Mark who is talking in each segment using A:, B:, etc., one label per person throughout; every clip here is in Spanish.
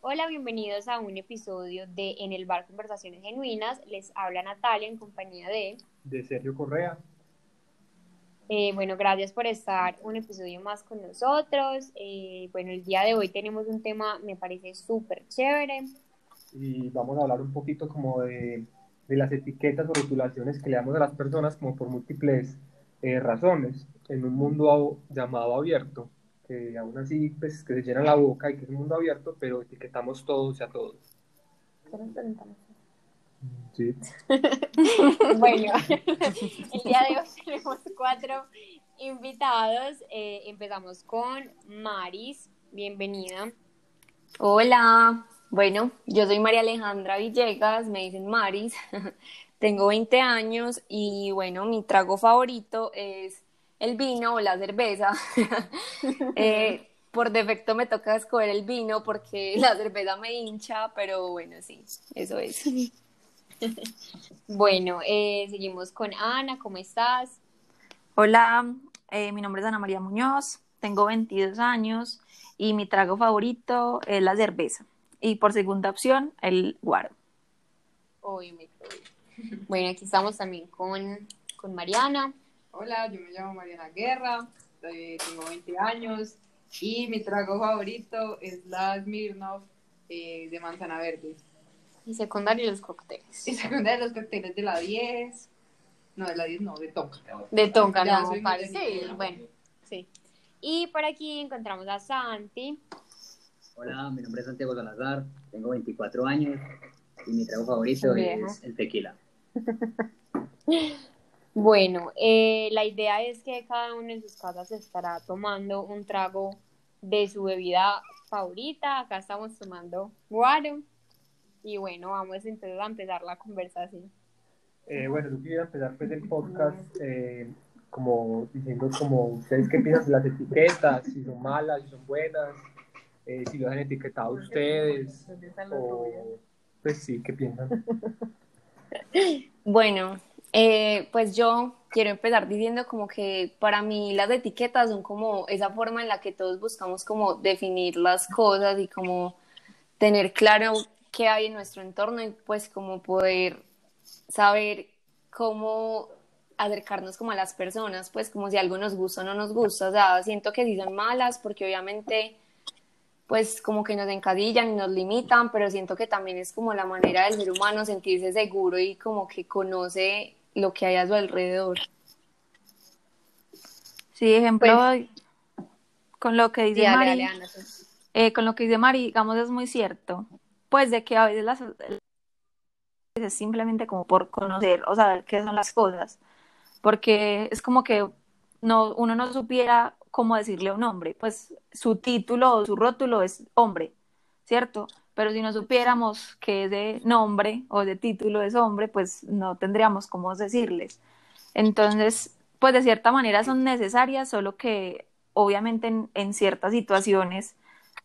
A: Hola, bienvenidos a un episodio de En el Bar Conversaciones Genuinas. Les habla Natalia en compañía de...
B: De Sergio Correa.
A: Eh, bueno, gracias por estar un episodio más con nosotros. Eh, bueno, el día de hoy tenemos un tema, me parece súper chévere.
B: Y vamos a hablar un poquito como de, de, las etiquetas o rotulaciones que le damos a las personas como por múltiples eh, razones en un mundo llamado abierto que aún así pues que se llena la boca y que es un mundo abierto, pero etiquetamos todos y a todos. Sí.
A: bueno, el día de hoy tenemos cuatro invitados. Eh, empezamos con Maris, bienvenida.
C: Hola, bueno, yo soy María Alejandra Villegas, me dicen Maris, tengo 20 años y bueno, mi trago favorito es el vino o la cerveza. Eh, por defecto me toca escoger el vino porque la cerveza me hincha, pero bueno, sí, eso es.
A: bueno, eh, seguimos con Ana, ¿cómo estás?
D: Hola, eh, mi nombre es Ana María Muñoz, tengo 22 años y mi trago favorito es la cerveza. Y por segunda opción, el guaro.
A: bueno, aquí estamos también con, con Mariana.
E: Hola, yo me llamo Mariana Guerra, tengo 20 años y mi trago favorito es la Smirnoff eh, de manzana verde.
A: Y secundario los cócteles.
E: Y secundario los cócteles de la 10. No, de la 10 no, de Tonka.
A: De Tonka, no, Sí, bueno, sí. Y por aquí encontramos a Santi.
F: Hola, mi nombre es Santiago Salazar, tengo 24 años y mi trago favorito es el tequila.
A: Bueno, eh, la idea es que cada uno en sus casas estará tomando un trago de su bebida favorita. Acá estamos tomando guaro. Y bueno, vamos entonces a empezar la conversación.
B: Eh, bueno, yo quería empezar pues el podcast eh, como diciendo como ustedes qué piensan de las etiquetas, si son malas, si son buenas, si lo han etiquetado ustedes, o pues sí, ¿qué piensan?
C: Bueno, eh, pues yo quiero empezar diciendo como que para mí las etiquetas son como esa forma en la que todos buscamos como definir las cosas y como tener claro qué hay en nuestro entorno y pues como poder saber cómo acercarnos como a las personas, pues como si algo nos gusta o no nos gusta, o sea, siento que sí son malas porque obviamente pues como que nos encadillan y nos limitan, pero siento que también es como la manera del ser humano sentirse seguro y como que conoce lo que hay a su alrededor.
D: Sí, ejemplo, pues, con lo que dice Mari, eh, con lo que dice Mari, digamos, es muy cierto, pues de que a veces las es simplemente como por conocer o saber qué son las cosas, porque es como que no, uno no supiera cómo decirle a un hombre, pues su título o su rótulo es hombre, ¿cierto? pero si no supiéramos que de nombre o de título es hombre, pues no tendríamos cómo decirles. Entonces, pues de cierta manera son necesarias, solo que obviamente en, ciertas situaciones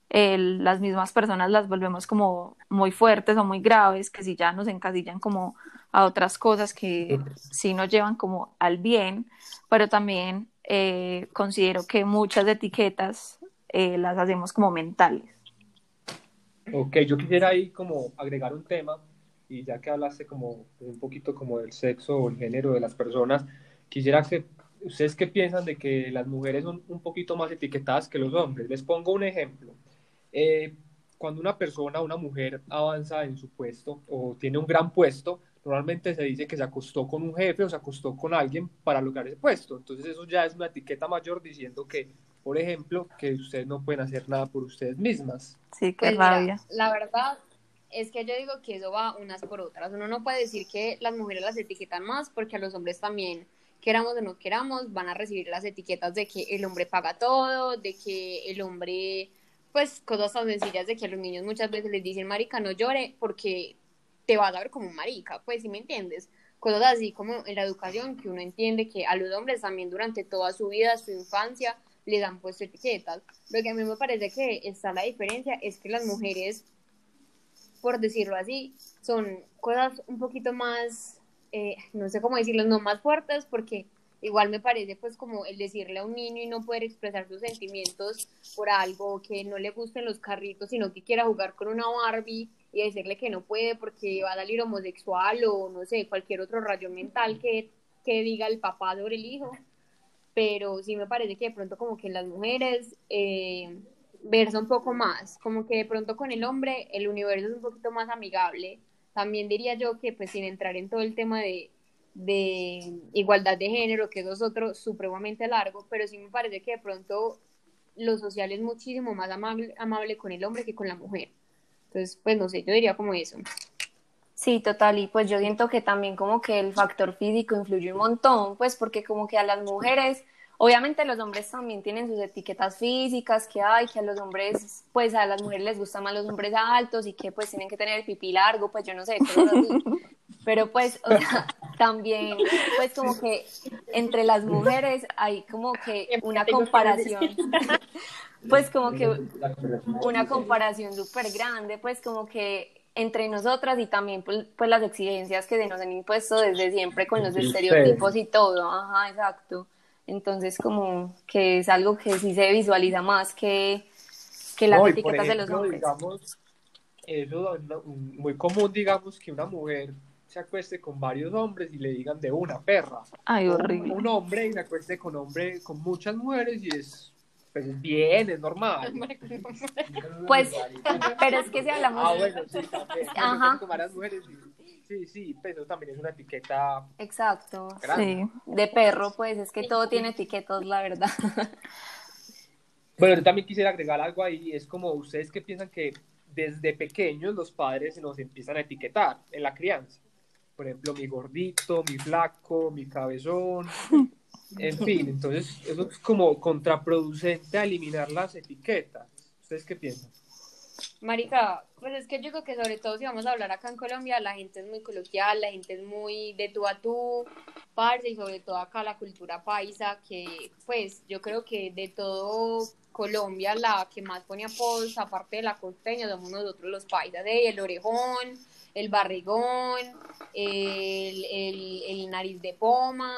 D: las mismas personas las volvemos como muy fuertes o muy graves, que si ya nos encasillan como a otras cosas que sí nos llevan como al bien, pero también eh, considero que muchas etiquetas eh, las hacemos como mentales.
B: Ok, yo quisiera ahí como agregar un tema, y ya que hablaste como un poquito como del sexo o el género de las personas, quisiera que ustedes qué piensan de que las mujeres son un poquito más etiquetadas que los hombres. Les pongo un ejemplo. Eh, cuando una persona, una mujer avanza en su puesto o tiene un gran puesto, normalmente se dice que se acostó con un jefe o se acostó con alguien para lograr ese puesto. Entonces eso ya es una etiqueta mayor diciendo que por ejemplo, que ustedes no pueden hacer nada por ustedes mismas.
D: Sí, qué pues rabia.
A: la verdad es que yo digo que eso va unas por otras. Uno no puede decir que las mujeres las etiquetan más porque a los hombres también, queramos o no queramos, van a recibir las etiquetas de que el hombre paga todo, de que el hombre, pues cosas tan sencillas de que a los niños muchas veces les dicen, marica, no llore porque te vas a ver como un marica, pues si me entiendes. Cosas así como en la educación, que uno entiende que a los hombres también durante toda su vida, su infancia, le dan puesto etiquetas. Lo que a mí me parece que está la diferencia es que las mujeres, por decirlo así, son cosas un poquito más eh, no sé cómo decirlo, no más fuertes, porque igual me parece pues como el decirle a un niño y no poder expresar sus sentimientos por algo que no le gusten los carritos, sino que quiera jugar con una Barbie y decirle que no puede porque va a salir homosexual o no sé, cualquier otro rayo mental que, que diga el papá sobre el hijo. Pero sí me parece que de pronto como que las mujeres eh, un poco más, como que de pronto con el hombre el universo es un poquito más amigable. También diría yo que pues sin entrar en todo el tema de de igualdad de género, que es otro supremamente largo, pero sí me parece que de pronto lo social es muchísimo más amable, amable con el hombre que con la mujer. Entonces, pues no sé, yo diría como eso.
C: Sí, total, y pues yo siento que también como que el factor físico influye un montón, pues porque como que a las mujeres Obviamente los hombres también tienen sus etiquetas físicas que hay, que a los hombres, pues a las mujeres les gustan más los hombres altos y que pues tienen que tener el pipí largo, pues yo no sé, cosas así. Pero pues, o sea, también, pues como que entre las mujeres hay como que una comparación, pues como que una comparación súper grande, pues como que entre nosotras y también pues, pues, las exigencias que se nos han impuesto desde siempre con los estereotipos y todo, ajá, exacto. Entonces, como que es algo que sí se visualiza más que, que las etiquetas de los hombres.
B: Digamos, eso es muy común, digamos, que una mujer se acueste con varios hombres y le digan de una perra.
D: Ay, horrible.
B: Un, hombre y se acueste con hombre, con muchas mujeres y es pues bien, es normal.
C: Pues, pero es que si hablamos...
B: Ah, bueno, sí, también. Ajá. Mujeres Sí, sí, pero también es una etiqueta.
C: Exacto. Sí. De perro, pues es que todo tiene etiquetas, la verdad.
B: Bueno, yo también quisiera agregar algo ahí. Es como ustedes que piensan que desde pequeños los padres nos empiezan a etiquetar en la crianza. Por ejemplo, mi gordito, mi flaco, mi cabezón. En fin, entonces eso es como contraproducente a eliminar las etiquetas. ¿Ustedes qué piensan?
A: Marica, pues es que yo creo que sobre todo si vamos a hablar acá en Colombia, la gente es muy coloquial, la gente es muy de tú a tú, parce, y sobre todo acá la cultura paisa, que pues yo creo que de todo Colombia la que más pone apodos, aparte de la costeña, somos nosotros los paisas, de el orejón, el barrigón, el, el, el nariz de poma,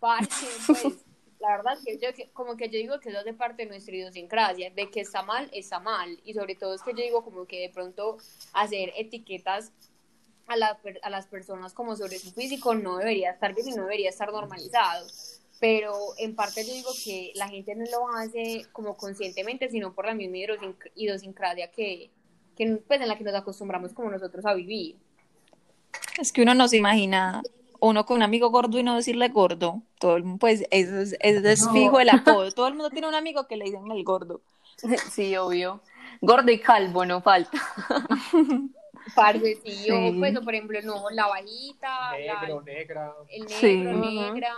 A: parce, pues la verdad es que yo como que yo digo que eso hace parte de nuestra idiosincrasia, de que está mal, está mal, y sobre todo es que yo digo como que de pronto hacer etiquetas a, la, a las personas como sobre su físico no debería estar bien y no debería estar normalizado, pero en parte yo digo que la gente no lo hace como conscientemente, sino por la misma idiosincrasia que, que pues en la que nos acostumbramos como nosotros a vivir.
D: Es que uno no se imagina uno con un amigo gordo y no decirle gordo. Todo, pues eso es, es fijo el apodo. Todo el mundo tiene un amigo que le dicen el gordo.
C: Sí, obvio. Gordo y calvo, no falta.
A: Parce, sí, pues, por ejemplo, no, la bajita,
B: negro, negra.
A: El negro, negra,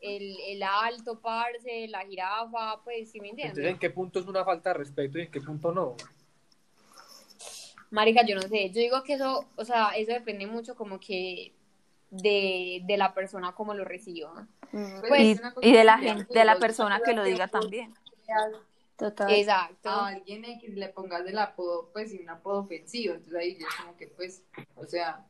A: el, el, alto, parce, la jirafa, pues, ¿sí me entiendes?
B: Entonces, ¿en qué punto es una falta de respeto y en qué punto no?
A: Marica, yo no sé, yo digo que eso, o sea, eso depende mucho como que de, de la persona como lo reciba.
D: Pues, y, de la gente, de la persona que lo diga también.
A: Total. Exacto.
E: A alguien que le pongas el apodo, pues, y un apodo ofensivo. Entonces ahí ya como que, pues, o sea,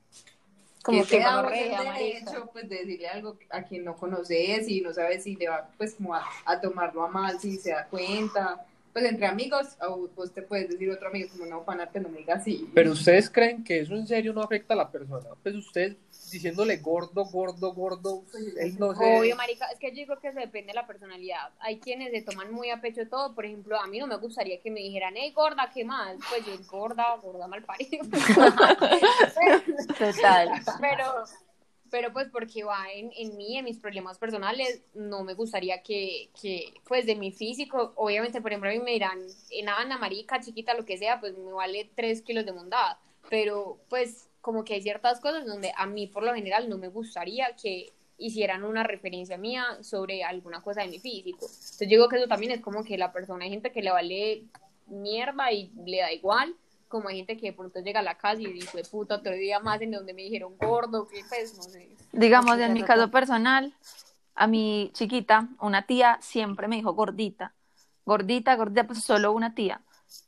E: como que, da el derecho, pues, de decirle algo a quien no conoces y no sabes si le va, pues, como a, a tomarlo a mal, si se da cuenta pues entre amigos, o vos te puedes decir otro amigo, como no, panarte, no me digas así.
B: Pero ustedes creen que eso en serio no afecta a la persona. Pues ustedes diciéndole gordo, gordo, gordo, él no sé.
A: Obvio, marica, es que yo digo que eso depende de la personalidad. Hay quienes se toman muy a pecho todo, por ejemplo, a mí no me gustaría que me dijeran, hey, gorda, ¿qué más? Pues yo, gorda, gorda mal parido.
C: Total.
A: Pero pero pues porque va en, en mí, en mis problemas personales, no me gustaría que, que, pues de mi físico, obviamente, por ejemplo, a mí me dirán, en Ana, marica, chiquita, lo que sea, pues me vale tres kilos de mondada, pero pues como que hay ciertas cosas donde a mí por lo general no me gustaría que hicieran una referencia mía sobre alguna cosa de mi físico. Entonces yo digo que eso también es como que la persona, hay gente que le vale mierda y le da igual, como hay gente que de pronto llega a la casa y dice, puta, otro día más en donde me dijeron gordo, que pues, no sé.
D: Digamos, en mi caso personal, a mi chiquita, una tía siempre me dijo gordita, gordita, gordita, pues solo una tía.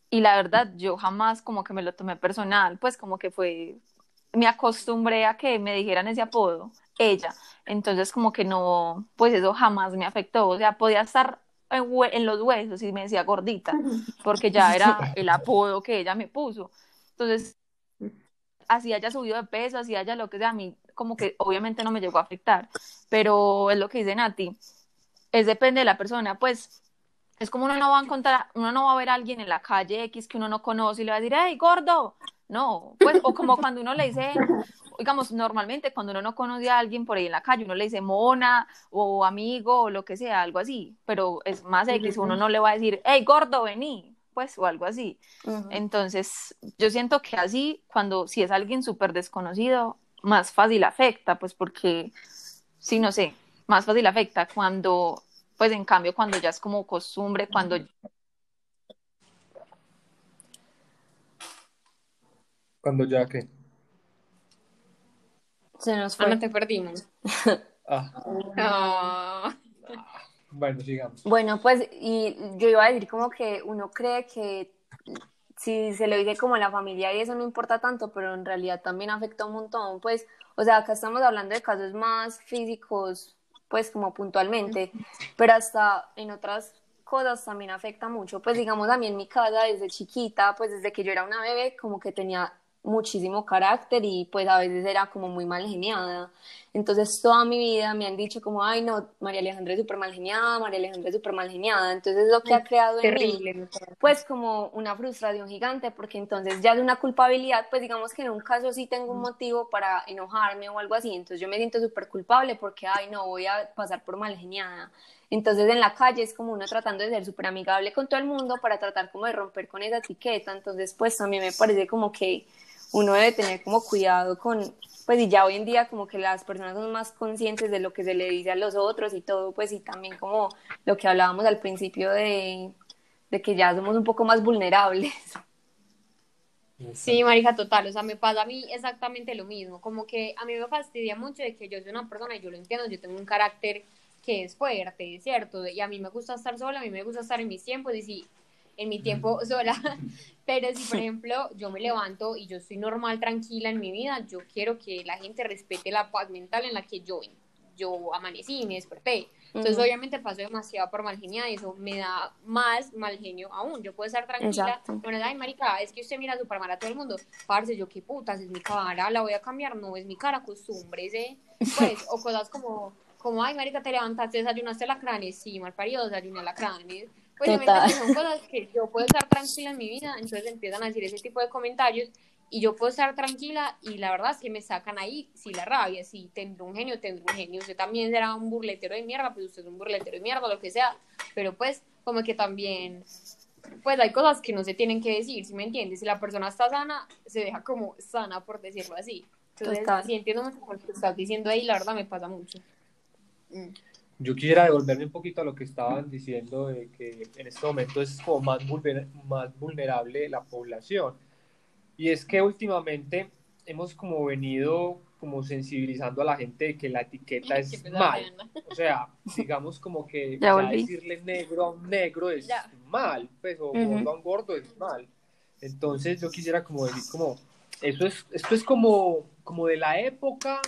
D: Y la verdad, yo jamás como que me lo tomé personal, pues como que fue me acostumbré a que me dijeran ese apodo, ella. Entonces como que no, pues eso jamás me afectó. O sea, podía estar en, los huesos y me decía gordita, porque ya era el apodo que ella me puso. Entonces, así haya subido de peso, así haya lo que sea, a mí como que obviamente no me llegó a afectar, pero es lo que dice Nati, es depende de la persona, pues es como uno no va a encontrar, uno no va a ver a alguien en la calle X que uno no conoce y le va a decir, hey, gordo, no, pues, o como cuando uno le dice, digamos, normalmente cuando uno no conoce a alguien por ahí en la calle, uno le dice mona o amigo o lo que sea, algo así, pero es más X, uno no le va a decir, hey, gordo, vení, pues, o algo así. Entonces, yo siento que así, cuando si es alguien súper desconocido, más fácil afecta, pues porque, sí, no sé, más fácil afecta cuando, pues en cambio, cuando ya es como costumbre, cuando
B: Cuando ya que.
C: Se nos
A: fue. Ah, no te perdimos.
B: ah.
A: ah.
B: Bueno, sigamos.
C: Bueno, pues, y yo iba a decir como que uno cree que si se lo dice como a la familia y eso no importa tanto, pero en realidad también afecta un montón, pues, o sea, acá estamos hablando de casos más físicos, pues como puntualmente, pero hasta en otras cosas también afecta mucho, pues digamos a mí en mi casa desde chiquita, pues desde que yo era una bebé, como que tenía muchísimo carácter y pues a veces era como muy mal geniada. Entonces toda mi vida me han dicho como, ay no, María Alejandra es súper mal geniada, María Alejandra es súper mal geniada. Entonces lo que ha creado en mí, pues como una frustración gigante, porque entonces ya de una culpabilidad, pues digamos que en un caso sí tengo un motivo para enojarme o algo así, entonces yo me siento súper culpable porque, ay no, voy a pasar por mal geniada. Entonces en la calle es como uno tratando de ser súper amigable con todo el mundo para tratar como de romper con esa etiqueta. Entonces pues a mí me parece como que uno debe tener como cuidado con, pues y ya hoy en día como que las personas son más conscientes de lo que se le dice a los otros y todo, pues y también como lo que hablábamos al principio de, de que ya somos un poco más vulnerables.
A: Sí, marija, total, o sea, me pasa a mí exactamente lo mismo, como que a mí me fastidia mucho de que yo soy una persona, y yo lo entiendo, yo tengo un carácter que es fuerte, ¿cierto? Y a mí me gusta estar sola, a mí me gusta estar en mis tiempos, y si en mi tiempo sola, pero si por ejemplo yo me levanto y yo estoy normal, tranquila en mi vida, yo quiero que la gente respete la paz mental en la que yo, yo amanecí y me desperté. Entonces obviamente paso demasiado por mal y eso me da más mal genio aún. Yo puedo estar tranquila, bueno, ay marica, es que usted mira súper mal a todo el mundo. Parce, yo qué putas, es mi cara, la voy a cambiar, no es mi cara, ¿eh? Pues, o cosas como, como, ay marica, te levantaste, desayunaste la crane, sí, mal parido, desayuné la crane pues son cosas que yo puedo estar tranquila en mi vida, entonces empiezan a decir ese tipo de comentarios y yo puedo estar tranquila y la verdad es que me sacan ahí, si la rabia, si tendré un genio, tendré un genio, usted también será un burletero de mierda, pues usted es un burletero de mierda, lo que sea, pero pues como que también, pues hay cosas que no se tienen que decir, si me entiendes? Si la persona está sana, se deja como sana, por decirlo así. Entonces, si entiendo mucho lo que estás diciendo ahí, la verdad me pasa mucho.
B: Mm. Yo quisiera devolverme un poquito a lo que estaban diciendo de que en este momento es como más, más vulnerable la población. Y es que últimamente hemos como venido como sensibilizando a la gente de que la etiqueta es mal. O sea, digamos como que ya decirle negro a un negro es mal, pues, o gordo a un gordo es mal. Entonces yo quisiera como decir como, eso es, esto es como, como de la época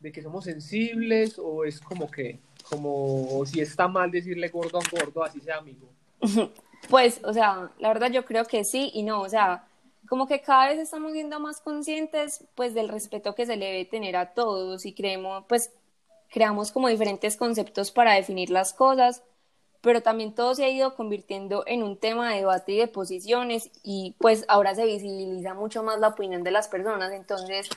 B: de que somos sensibles o es como que como si está mal decirle gordo a gordo, así sea amigo.
C: Pues, o sea, la verdad yo creo que sí y no, o sea, como que cada vez estamos siendo más conscientes pues del respeto que se le debe tener a todos y creemos, pues creamos como diferentes conceptos para definir las cosas, pero también todo se ha ido convirtiendo en un tema de debate y de posiciones y pues ahora se visibiliza mucho más la opinión de las personas, entonces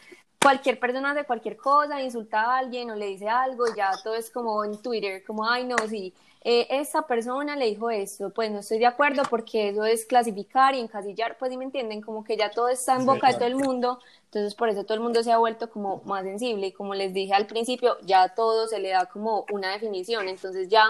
C: cualquier persona hace cualquier cosa, insulta a alguien o le dice algo, ya todo es como en Twitter, como, ay, no, sí, eh, esa persona le dijo esto, pues no estoy de acuerdo porque eso es clasificar y encasillar, pues sí me entienden, como que ya todo está en boca de todo el mundo, entonces por eso todo el mundo se ha vuelto como más sensible y como les dije al principio, ya todo se le da como una definición, entonces ya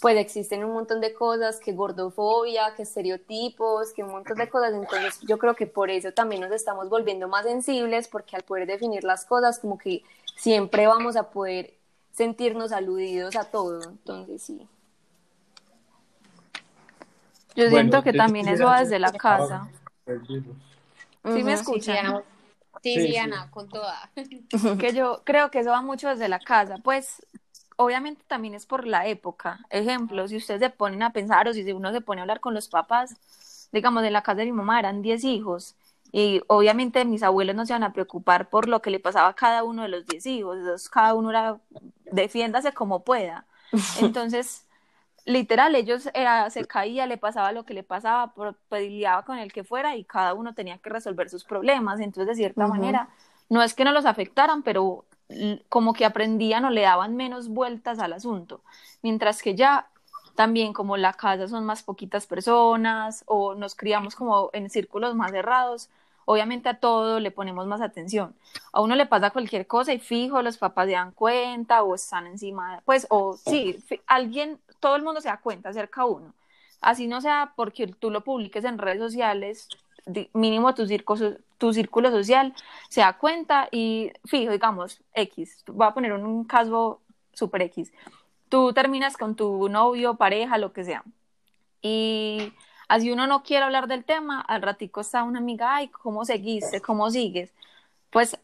C: pues existen un montón de cosas, que gordofobia, que estereotipos, que un montón de cosas, entonces yo creo que por eso también nos estamos volviendo más sensibles, porque al poder definir las cosas, como que siempre vamos a poder sentirnos aludidos a todo, entonces sí.
D: Yo siento que también eso va desde la casa. ¿Sí me escuchan?
A: Sí, sí, Ana, con toda.
D: que yo creo que eso va mucho desde la casa. Pues obviamente también es por la época. Ejemplo, si ustedes se ponen a pensar o si uno se pone a hablar con los papás, digamos, de la casa de mi mamá eran 10 hijos y obviamente mis abuelos no se van a preocupar por lo que le pasaba a cada uno de los 10 hijos, entonces cada uno era, defiéndase como pueda. Entonces, literal, ellos era, se caía, le pasaba lo que le pasaba, peleaba con el que fuera y cada uno tenía que resolver sus problemas. Entonces, de cierta manera, no es que no los afectaran, pero como que aprendían o le daban menos vueltas al asunto. Mientras que ya también como la casa son más poquitas personas o nos criamos como en círculos más cerrados, obviamente a todo le ponemos más atención. A uno le pasa cualquier cosa y fijo, los papás se dan cuenta o están encima, pues, o sí, alguien, todo el mundo se da cuenta cerca a uno. Así no sea porque tú lo publiques en redes sociales, mínimo tu círculo social se da cuenta y fijo, digamos, X, voy a poner un caso super X. Tú terminas con tu novio, pareja, lo que sea. Y así uno no quiere hablar del tema, al ratico está una amiga, ay, ¿cómo seguiste? ¿Cómo sigues? Pues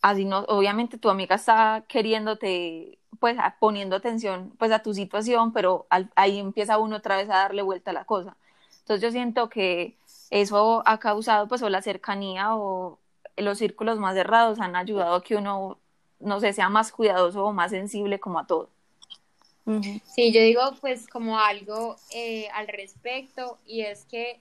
D: así no, obviamente tu amiga está queriéndote, pues poniendo atención pues a tu situación, pero ahí empieza uno otra vez a darle vuelta a la cosa. Entonces yo siento que eso ha causado pues o la cercanía o los círculos más cerrados han ayudado a que uno, no sé, sea más cuidadoso o más sensible como a todo.
A: Sí, yo digo pues como algo eh, al respecto y es que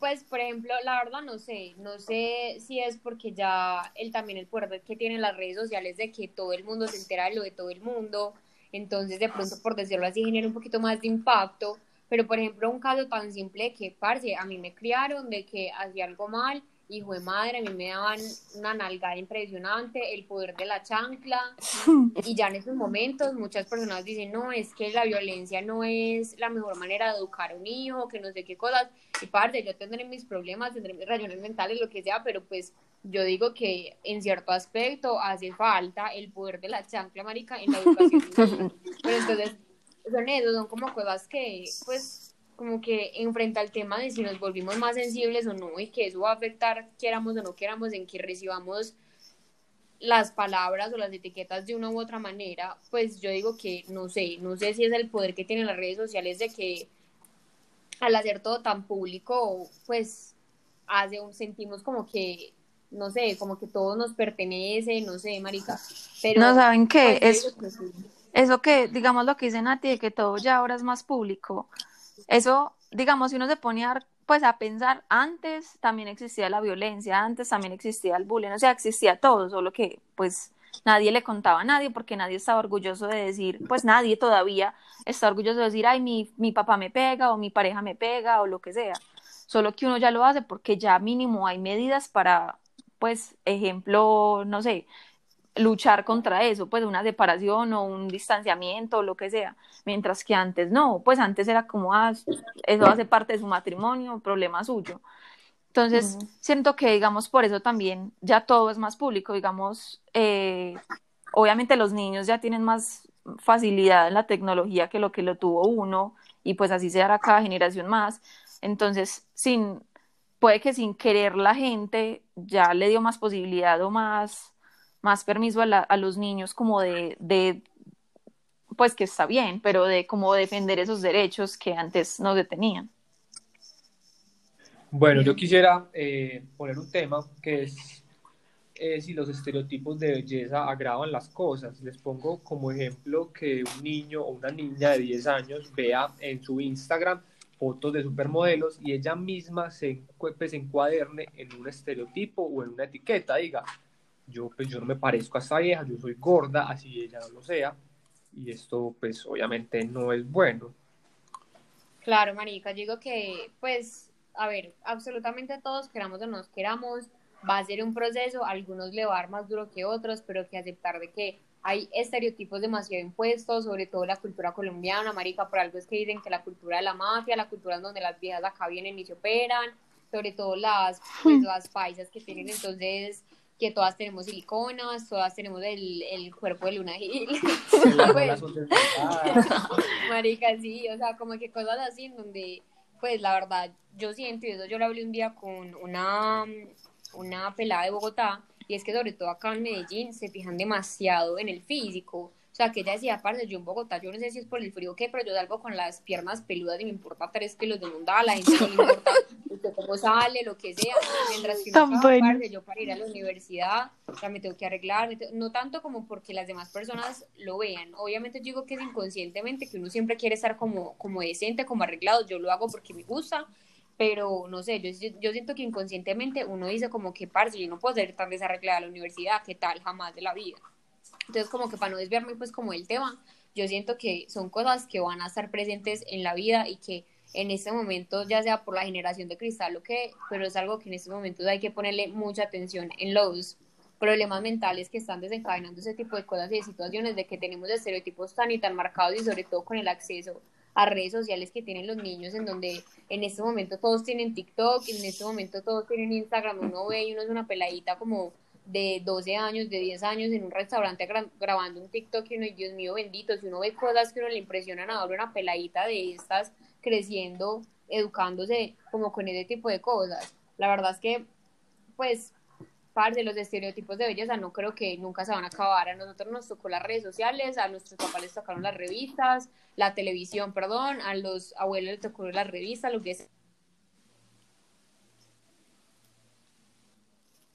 A: pues por ejemplo la verdad no sé, no sé si es porque ya él también el poder que tienen las redes sociales de que todo el mundo se entera de lo de todo el mundo, entonces de pronto por decirlo así genera un poquito más de impacto, pero por ejemplo un caso tan simple que parce, a mí me criaron de que hacía algo mal hijo de madre, a mí me daban una nalgada impresionante, el poder de la chancla, y ya en esos momentos muchas personas dicen, no, es que la violencia no es la mejor manera de educar a un hijo, que no sé qué cosas, y parte, yo tendré mis problemas, tendré mis rayones mentales, lo que sea, pero pues yo digo que en cierto aspecto hace falta el poder de la chancla, marica, en la educación. pero entonces, son eso, son como cosas que, pues, como que enfrenta el tema de si nos volvimos más sensibles o no y que eso va a afectar, queramos o no queramos, en que recibamos las palabras o las etiquetas de una u otra manera, pues yo digo que no sé, no sé si es el poder que tienen las redes sociales de que al hacer todo tan público, pues hace un, sentimos como que, no sé, como que todo nos pertenece, no sé, marica. Pero,
D: no saben qué, es, eso que, digamos lo que dicen a ti, de que todo ya ahora es más público eso, digamos, si uno se pone a, pues, a pensar, antes también existía la violencia, antes también existía el bullying, o sea, existía todo, solo que pues nadie le contaba a nadie porque nadie estaba orgulloso de decir, pues nadie todavía está orgulloso de decir, ay, mi, mi papá me pega o mi pareja me pega o lo que sea. Solo que uno ya lo hace porque ya mínimo hay medidas para, pues, ejemplo, no sé, luchar contra eso, pues una separación o un distanciamiento o lo que sea, mientras que antes no, pues antes era como, ah, eso hace parte de su matrimonio, problema suyo. Entonces, siento que, digamos, por eso también ya todo es más público, digamos, eh, obviamente los niños ya tienen más facilidad en la tecnología que lo que lo tuvo uno, y pues así se hará cada generación más. Entonces, sin, puede que sin querer la gente ya le dio más posibilidad o más más permiso a, los niños como de, pues que está bien, pero de cómo defender esos derechos que antes no detenían.
B: Bueno, yo quisiera eh, poner un tema que es eh, si los estereotipos de belleza agravan las cosas. Les pongo como ejemplo que un niño o una niña de 10 años vea en su Instagram fotos de supermodelos y ella misma se, pues, se encuaderne en un estereotipo o en una etiqueta, diga, yo pues yo no me parezco a esta vieja, yo soy gorda, así ella no lo sea, y esto pues obviamente no es bueno.
A: Claro, marica, digo que pues, a ver, absolutamente todos queramos o no queramos, va a ser un proceso, algunos le va a dar más duro que otros, pero que aceptar de que hay estereotipos demasiado impuestos, sobre todo la cultura colombiana, marica, por algo es que dicen que la cultura de la mafia, la cultura en donde las viejas acá vienen y se operan, sobre todo las, pues, las paisas que tienen entonces que todas tenemos siliconas, todas tenemos el, el cuerpo de Luna Gil. pues, marica, sí, o sea, como que cosas así en donde, pues la verdad, yo siento, y eso yo lo hablé un día con una, una pelada de Bogotá, y es que sobre todo acá en Medellín se fijan demasiado en el físico. O sea, que ella decía, aparte, yo en Bogotá, yo no sé si es por el frío o qué, pero yo salgo con las piernas peludas y me importa tres kilos de mundada, la gente no le importa cómo sale, lo que sea. Mientras que no aparte, yo para ir a la universidad, ya me tengo que arreglar, no tanto como porque las demás personas lo vean. Obviamente digo que es inconscientemente, que uno siempre quiere estar como, como decente, como arreglado, yo lo hago porque me gusta, pero no sé, yo, yo siento que inconscientemente uno dice como que, parce, yo no puedo ser tan desarreglada a la universidad, ¿qué tal? Jamás de la vida. Entonces, como que para no desviarme pues como el tema, yo siento que son cosas que van a estar presentes en la vida y que en este momento, ya sea por la generación de cristal o qué, pero es algo que en estos momentos hay que ponerle mucha atención en los problemas mentales que están desencadenando ese tipo de cosas y de situaciones de que tenemos estereotipos tan y tan marcados y sobre todo con el acceso a redes sociales que tienen los niños en donde en este momento todos tienen TikTok, en este momento todos tienen Instagram, uno ve y uno es una peladita como de 12 años, de 10 años en un restaurante grabando un TikTok y uno, Dios mío bendito, si uno ve cosas que uno le impresionan a una peladita de estas creciendo, educándose como con ese tipo de cosas. La verdad es que, pues, par de los estereotipos de belleza no creo que nunca se van a acabar. A nosotros nos tocó las redes sociales, a nuestros papás les tocaron las revistas, la televisión, perdón, a los abuelos les tocó las revistas, lo que es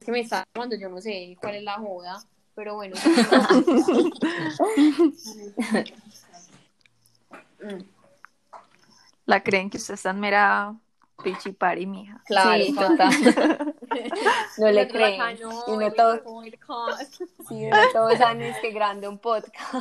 A: que me está cuando yo no sé cuál es la joda, pero bueno.
D: La creen que usted está en mera pichipari, mija.
C: Claro, sí, total. no le creen. y no todos, sí, no todos años que grande un podcast.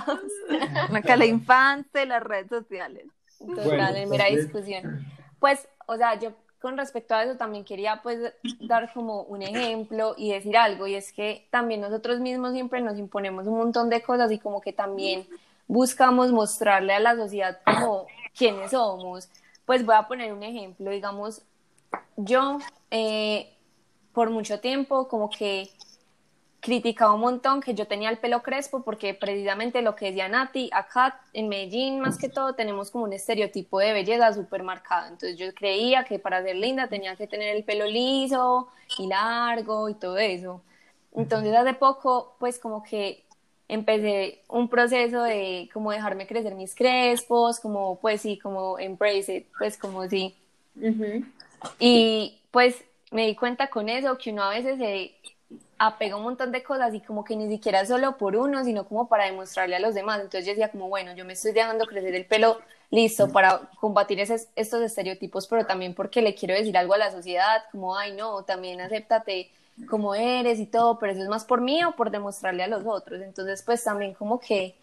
D: Acá la infancia y las redes sociales.
C: Total, en mera discusión. Pues, o sea, yo con respecto a eso también quería pues dar como un ejemplo y decir algo y es que también nosotros mismos siempre nos imponemos un montón de cosas y como que también buscamos mostrarle a la sociedad como quiénes somos. Pues voy a poner un ejemplo, digamos, yo eh, por mucho tiempo como que criticaba un montón que yo tenía el pelo crespo porque precisamente lo que decía Nati, acá en Medellín más que todo tenemos como un estereotipo de belleza súper marcado. Entonces yo creía que para ser linda tenía que tener el pelo liso y largo y todo eso. Entonces hace poco pues como que empecé un proceso de como dejarme crecer mis crespos, como pues sí, como embrace it, pues como sí. Y pues me di cuenta con eso que uno a veces se apega un montón de cosas y como que ni siquiera solo por uno, sino como para demostrarle a los demás. Entonces yo decía como, bueno, yo me estoy dejando crecer el pelo listo para combatir esos, estos estereotipos, pero también porque le quiero decir algo a la sociedad, como, ay, no, también acéptate como eres y todo, pero eso es más por mí o por demostrarle a los otros. Entonces, pues también como que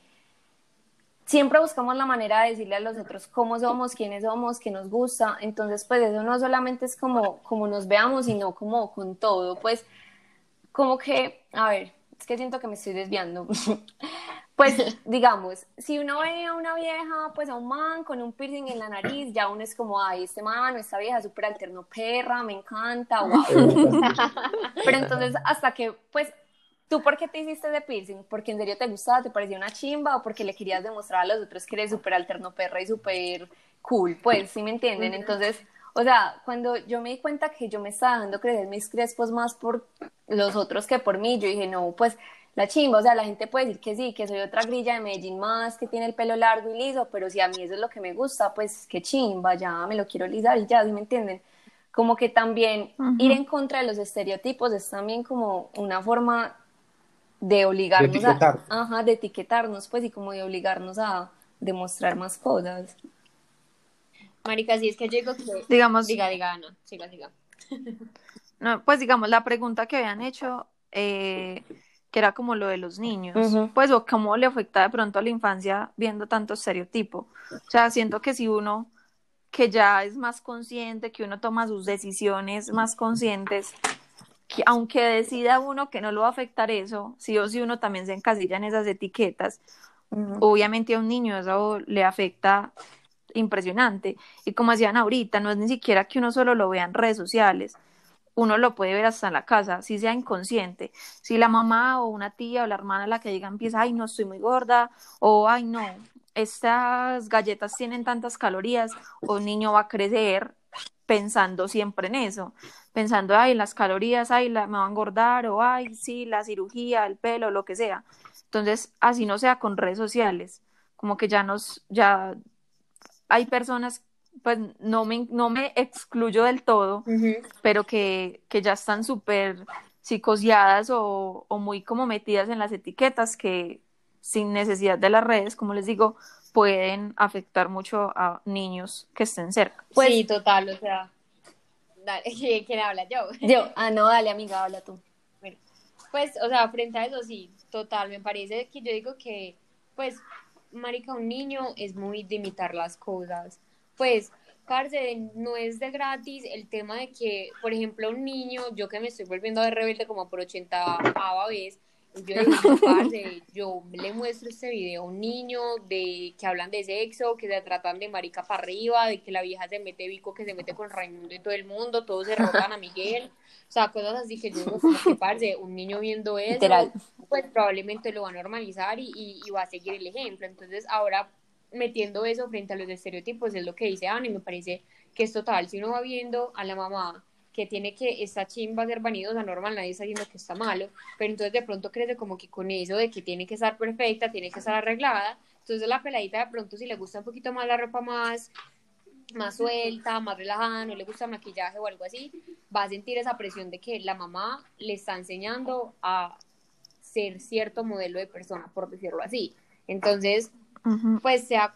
C: siempre buscamos la manera de decirle a los otros cómo somos, quiénes somos, qué nos gusta. Entonces, pues eso no solamente es como, como nos veamos, sino como con todo, pues como que, a ver, es que siento que me estoy desviando. pues digamos, si uno ve a una vieja, pues a un man con un piercing en la nariz, ya uno es como, ay, este man, esta vieja súper alterno perra, me encanta, wow. Pero entonces, hasta que, pues, ¿tú por qué te hiciste de piercing? ¿Porque en serio te gustaba, te parecía una chimba o porque le querías demostrar a los otros que eres súper alterno perra y súper cool? Pues, ¿sí me entienden? Entonces o sea, cuando yo me di cuenta que yo me estaba dejando crecer mis crespos más por los otros que por mí, yo dije, no, pues la chimba, o sea, la gente puede decir que sí, que soy otra grilla de Medellín más, que tiene el pelo largo y liso, pero si a mí eso es lo que me gusta, pues qué chimba, ya me lo quiero lisar y ya, ¿sí me entienden? Como que también ir en contra de los estereotipos es también como una forma de obligarnos a, ajá, de etiquetarnos, pues, y como de obligarnos a demostrar más cosas.
A: Marica, si es que yo que...
D: Digamos...
A: Diga, diga, Ana, siga, siga.
D: No, pues digamos, la pregunta que habían hecho, eh, que era como lo de los niños, pues o cómo le afecta de pronto a la infancia viendo tanto estereotipo. O sea, siento que si uno que ya es más consciente, que uno toma sus decisiones más conscientes, que aunque decida uno que no lo va a afectar eso, sí o sí uno también se encasilla en esas etiquetas, obviamente a un niño eso le afecta impresionante. Y como decían ahorita, no es ni siquiera que uno solo lo vea en redes sociales, uno lo puede ver hasta en la casa, si sea inconsciente. Si la mamá o una tía o la hermana la que diga empieza, ay, no, estoy muy gorda, o ay, no, estas galletas tienen tantas calorías, o un niño va a crecer pensando siempre en eso, pensando, ay, las calorías, ay, la, me va a engordar, o ay, sí, la cirugía, el pelo, lo que sea. Entonces, así no sea con redes sociales, como que ya nos, ya hay personas, pues no me, no me excluyo del todo, pero que, que ya están súper psicoseadas o, o muy como metidas en las etiquetas que sin necesidad de las redes, como les digo, pueden afectar mucho a niños que estén cerca.
A: Pues, sí, total, o sea, dale, ¿quién habla? Yo.
C: Yo, ah, no, dale, amiga, habla tú.
A: Bueno, pues, o sea, frente a eso, sí, total, me parece que yo digo que, pues, marica, un niño es muy de imitar las cosas, pues, parce, no es de gratis el tema de que, por ejemplo, un niño, yo que me estoy volviendo a rebelde como por 80 vez, yo yo le muestro este video a un niño de que hablan de sexo, que se tratan de marica para arriba, de que la vieja se mete bico, que se mete con Raimundo y todo el mundo, todos se roban a Miguel, o sea, cosas así que yo digo, que parce, un niño viendo eso, pues probablemente lo va a normalizar y, y, va a seguir el ejemplo. Entonces, ahora metiendo eso frente a los estereotipos es lo que dice Ana y me parece que es total. Si uno va viendo a la mamá que tiene que esta chimba ser vanidosa, normal, nadie está diciendo que está malo, pero entonces de pronto crece como que con eso de que tiene que estar perfecta, tiene que estar arreglada, entonces la peladita de pronto si le gusta un poquito más la ropa más más suelta, más relajada, no le gusta el maquillaje o algo así, va a sentir esa presión de que la mamá le está enseñando a ser cierto modelo de persona, por decirlo así. Entonces, pues sea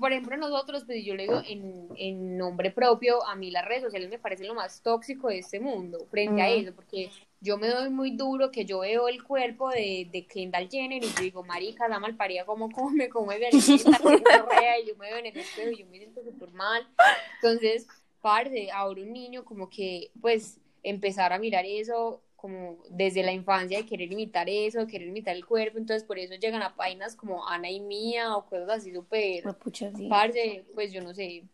A: por ejemplo, nosotros, pues yo le digo en, en, nombre propio, a mí las redes sociales me parecen lo más tóxico de este mundo frente a eso, porque yo me doy muy duro que yo veo el cuerpo de, de Kendall Jenner y yo digo, marica, la malparía como come, como es y yo me veo en el espejo y yo me siento súper mal. Entonces, parte, ahora un niño como que, pues, empezar a mirar eso como desde la infancia de querer imitar eso, de querer imitar el cuerpo, entonces por eso llegan a páginas como Ana y Mía o cosas así súper parce, pues yo no sé.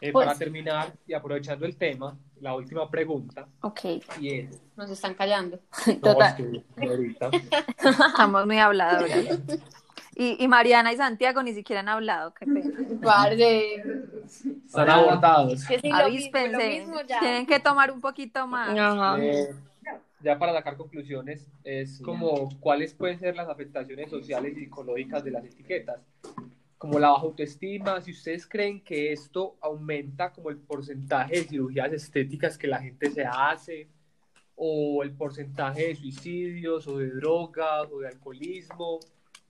B: Eh, para pues terminar y aprovechando el tema, la última pregunta.
C: Ok.
B: Y es...
A: Nos están callando.
D: Total. Estamos muy hablados. Y, y, Mariana y Santiago ni siquiera han hablado, qué pena.
A: Parce.
B: Están abortados.
D: Avíspense, tienen que tomar un poquito más.
B: Eh, ya para sacar conclusiones, es como cuáles pueden ser las afectaciones sociales y psicológicas de las etiquetas, como la baja autoestima, si ustedes creen que esto aumenta como el porcentaje de cirugías estéticas que la gente se hace, o el porcentaje de suicidios, o de drogas, o de alcoholismo,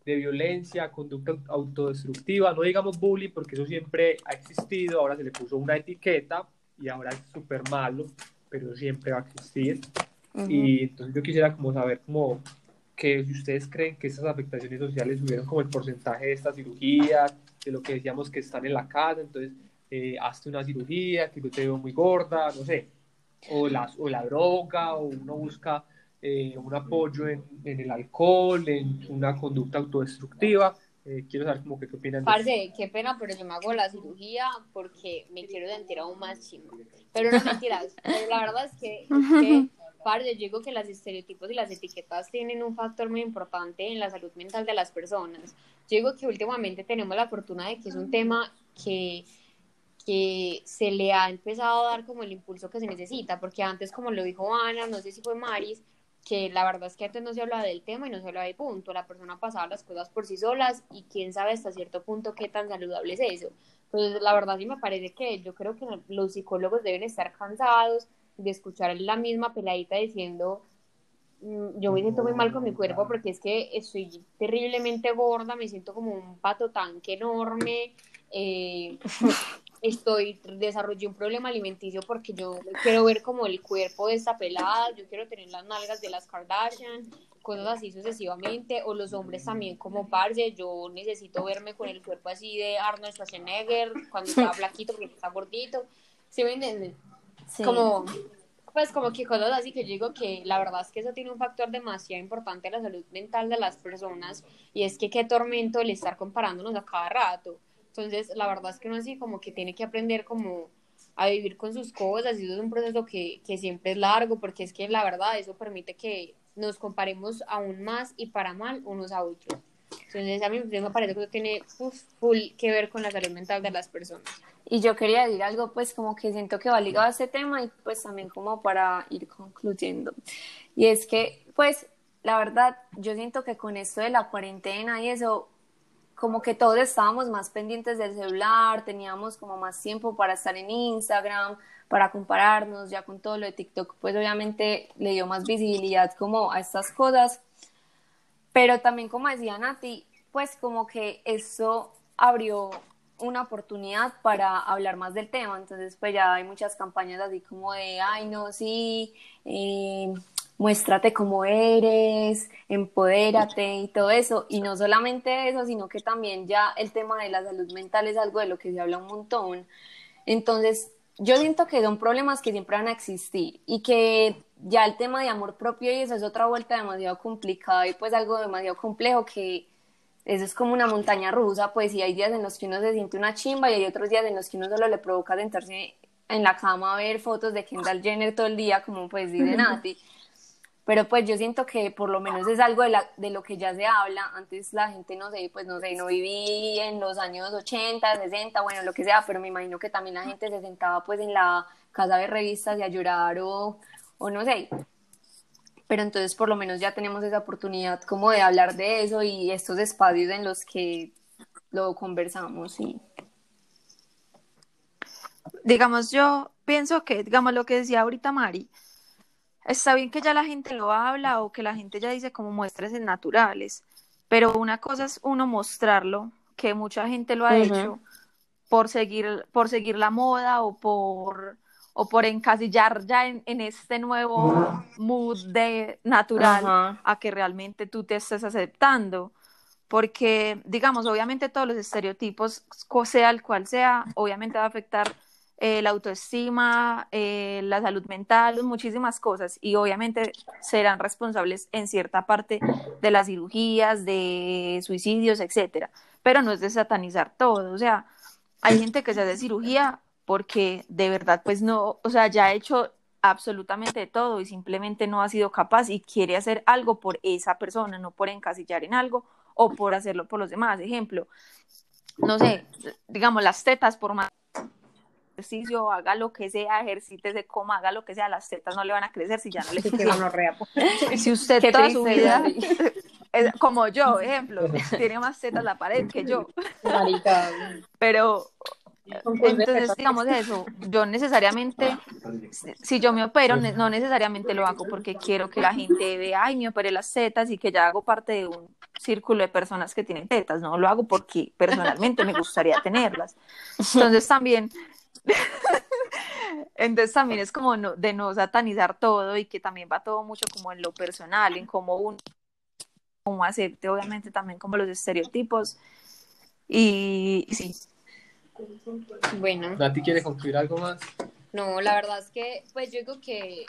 B: de violencia, conducta autodestructiva, no digamos bullying porque eso siempre ha existido, ahora se le puso una etiqueta y ahora es súper malo, pero siempre va a existir. Y entonces yo quisiera como saber como que si ustedes creen que esas afectaciones sociales subieron como el porcentaje de estas cirugías, de lo que decíamos que están en la casa, entonces eh, hazte una cirugía, que yo te veo muy gorda, no sé, o, las, o la droga, o uno busca eh, un apoyo en, en, el alcohol, en una conducta autodestructiva. Eh, quiero saber como que qué opinan.
A: Parce, qué pena, pero yo me hago la cirugía porque me quiero sentir aún más chingo. Pero no mentiras, pero la verdad es que, es que yo digo que los estereotipos y las etiquetas tienen un factor muy importante en la salud mental de las personas. Yo digo que últimamente tenemos la fortuna de que es un tema que, que se le ha empezado a dar como el impulso que se necesita, porque antes, como lo dijo Ana, no sé si fue Maris, que la verdad es que antes no se hablaba del tema y no se hablaba de punto, la persona pasaba las cosas por sí solas y quién sabe hasta cierto punto qué tan saludable es eso. Entonces, la verdad sí me parece que yo creo que los psicólogos deben estar cansados de escuchar la misma peladita diciendo, mm, yo me siento muy mal con mi cuerpo porque es que estoy terriblemente gorda, me siento como un pato tanque enorme, eh, estoy, desarrollé un problema alimenticio porque yo quiero ver como el cuerpo de esta pelada, yo quiero tener las nalgas de las Kardashian, cosas así sucesivamente, o los hombres también como parce, yo necesito verme con el cuerpo así de Arnold Schwarzenegger cuando está flaquito porque está gordito, ¿sí me entienden? Como, pues como que cosas así que yo digo que la verdad es que eso tiene un factor demasiado importante en la salud mental de las personas y es que qué tormento el estar comparándonos a cada rato. Entonces, la verdad es que uno así como que tiene que aprender como a vivir con sus cosas y eso es un proceso que, que siempre es largo porque es que la verdad eso permite que nos comparemos aún más y para mal unos a otros. Entonces, a mí me parece que eso tiene full que ver con la salud mental de las personas.
C: Y yo quería decir algo, pues, como que siento que va ligado a este tema y pues también como para ir concluyendo. Y es que, pues, la verdad, yo siento que con esto de la cuarentena y eso, como que todos estábamos más pendientes del celular, teníamos como más tiempo para estar en Instagram, para compararnos, ya con todo lo de TikTok, pues obviamente le dio más visibilidad como a estas cosas, pero también como decía Nati, pues como que eso abrió una oportunidad para hablar más del tema, entonces pues ya hay muchas campañas así como de, ay no, sí, eh, muéstrate como eres, empodérate y todo eso. Y no solamente eso, sino que también ya el tema de la salud mental es algo de lo que se habla un montón. Entonces, yo siento que son problemas que siempre van a existir y que ya el tema de amor propio y eso es otra vuelta demasiado complicada y pues algo demasiado complejo que eso es como una montaña rusa, pues y hay días en los que uno se siente una chimba y hay otros días en los que uno solo le provoca sentarse en la cama a ver fotos de Kendall Jenner todo el día, como pues dice Nati pero pues yo siento que por lo menos es algo de, la, de lo que ya se habla, antes la gente no sé, pues no sé, no viví en los años 80, 60, bueno, lo que sea, pero me imagino que también la gente se sentaba pues en la casa de revistas y a llorar o, o no sé, pero entonces por lo menos ya tenemos esa oportunidad como de hablar de eso y estos espacios en los que lo conversamos y
D: digamos yo pienso que digamos lo que decía ahorita Mari está bien que ya la gente lo habla o que la gente ya dice como muestras naturales, pero una cosa es uno mostrarlo, que mucha gente lo ha hecho por seguir, por seguir la moda o por, o por encasillar ya en, este nuevo mood de natural a que realmente tú te estés aceptando. Porque, digamos, obviamente todos los estereotipos, sea el cual sea, obviamente va a afectar eh, la autoestima, eh, la salud mental, muchísimas cosas y obviamente serán responsables en cierta parte de las cirugías, de suicidios, etcétera. Pero no es de satanizar todo, o sea, hay gente que se hace cirugía porque de verdad pues no, o sea, ya ha hecho absolutamente todo y simplemente no ha sido capaz y quiere hacer algo por esa persona, no por encasillar en algo o por hacerlo por los demás. Ejemplo, no sé, digamos las tetas por más ejercicio, haga lo que sea, ejercite, coma, haga lo que sea, las tetas no le van a crecer si ya no le Si usted toda su vida, como yo, ejemplo, tiene más tetas la pared que yo. Pero entonces, digamos eso, yo necesariamente, si yo me opero, no necesariamente lo hago porque quiero que la gente vea, ay, me operé las tetas y que ya hago parte de un círculo de personas que tienen tetas, no lo hago porque personalmente me gustaría tenerlas. Entonces también entonces también es como de no satanizar todo y que también va todo mucho como en lo personal, en cómo uno como acepte obviamente también como los estereotipos y, sí.
B: Bueno. ¿Nati quiere concluir algo más?
A: No, la verdad es que pues yo digo que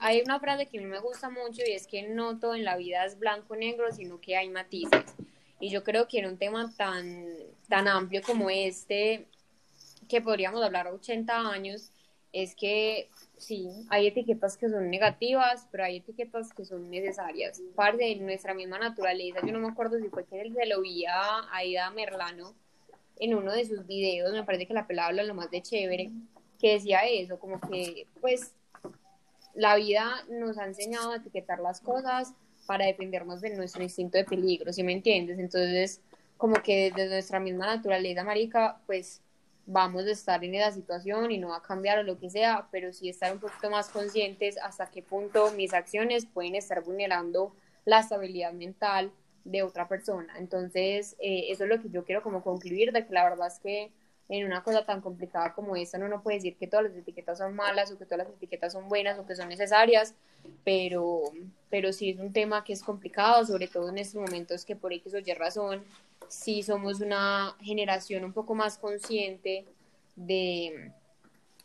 A: hay una frase que a mí me gusta mucho y es que no todo en la vida es blanco negro, sino que hay matices. Y yo creo que en un tema tan, tan amplio como este, que podríamos hablar a 80 años es que sí, hay etiquetas que son negativas, pero hay etiquetas que son necesarias. Parte de nuestra misma naturaleza, yo no me acuerdo si fue que se lo vi a Aida Merlano en uno de sus videos, me parece que la pelada habla lo más de chévere, que decía eso, como que pues la vida nos ha enseñado a etiquetar las cosas para defendernos de nuestro instinto de peligro, ¿sí me entiendes? Entonces, como que desde nuestra misma naturaleza, marica, pues vamos a estar en esa situación y no va a cambiar o lo que sea, pero sí estar un poquito más conscientes hasta qué punto mis acciones pueden estar vulnerando la estabilidad mental de otra persona. Entonces, eh, eso es lo que yo quiero como concluir, de que la verdad es que en una cosa tan complicada como esta no uno puede decir que todas las etiquetas son malas o que todas las etiquetas son buenas o que son necesarias, pero, pero sí es un tema que es complicado, sobre todo en estos momentos que por X o Y razón sí somos una generación un poco más consciente de,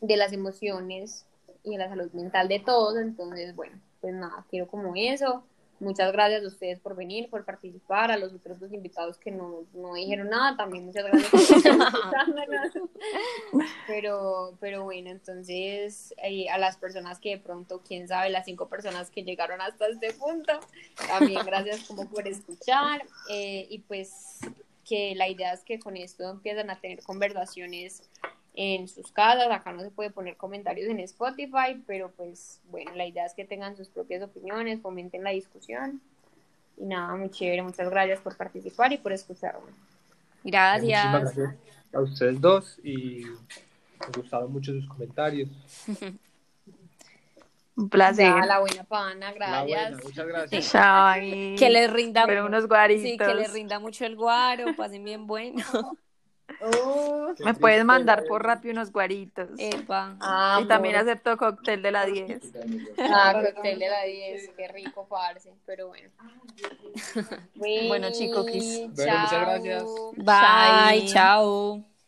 A: de las emociones y de la salud mental de todos, entonces bueno, pues nada, quiero como eso, Muchas gracias a ustedes por venir, por participar, a los otros dos invitados que no, no dijeron nada, también muchas gracias por pero, pero bueno, entonces eh, a las personas que de pronto, quién sabe, las cinco personas que llegaron hasta este punto, también gracias como por escuchar eh, y pues que la idea es que con esto empiezan a tener conversaciones en sus casas. Acá no se puede poner comentarios en Spotify, pero pues bueno, la idea es que tengan sus propias opiniones, fomenten la discusión. Y nada, muy chévere. Muchas gracias por participar y por escucharme.
C: Gracias.
B: Muchísimas gracias a ustedes dos y me gustaron mucho sus comentarios.
D: Un placer.
A: la buena pana, gracias.
B: muchas gracias.
C: Que les rinda
D: unos guaritos.
C: Sí, que les rinda mucho el guaro, pasen bien bueno.
A: Oh,
D: Me puedes mandar por rápido unos guaritos.
C: Epa.
A: Ah,
D: y también acepto cóctel de la 10.
A: Ah, cóctel de la 10, qué rico, parce, pero bueno.
C: Bueno, chicos,
B: Bueno, muchas gracias.
C: Bye, chao.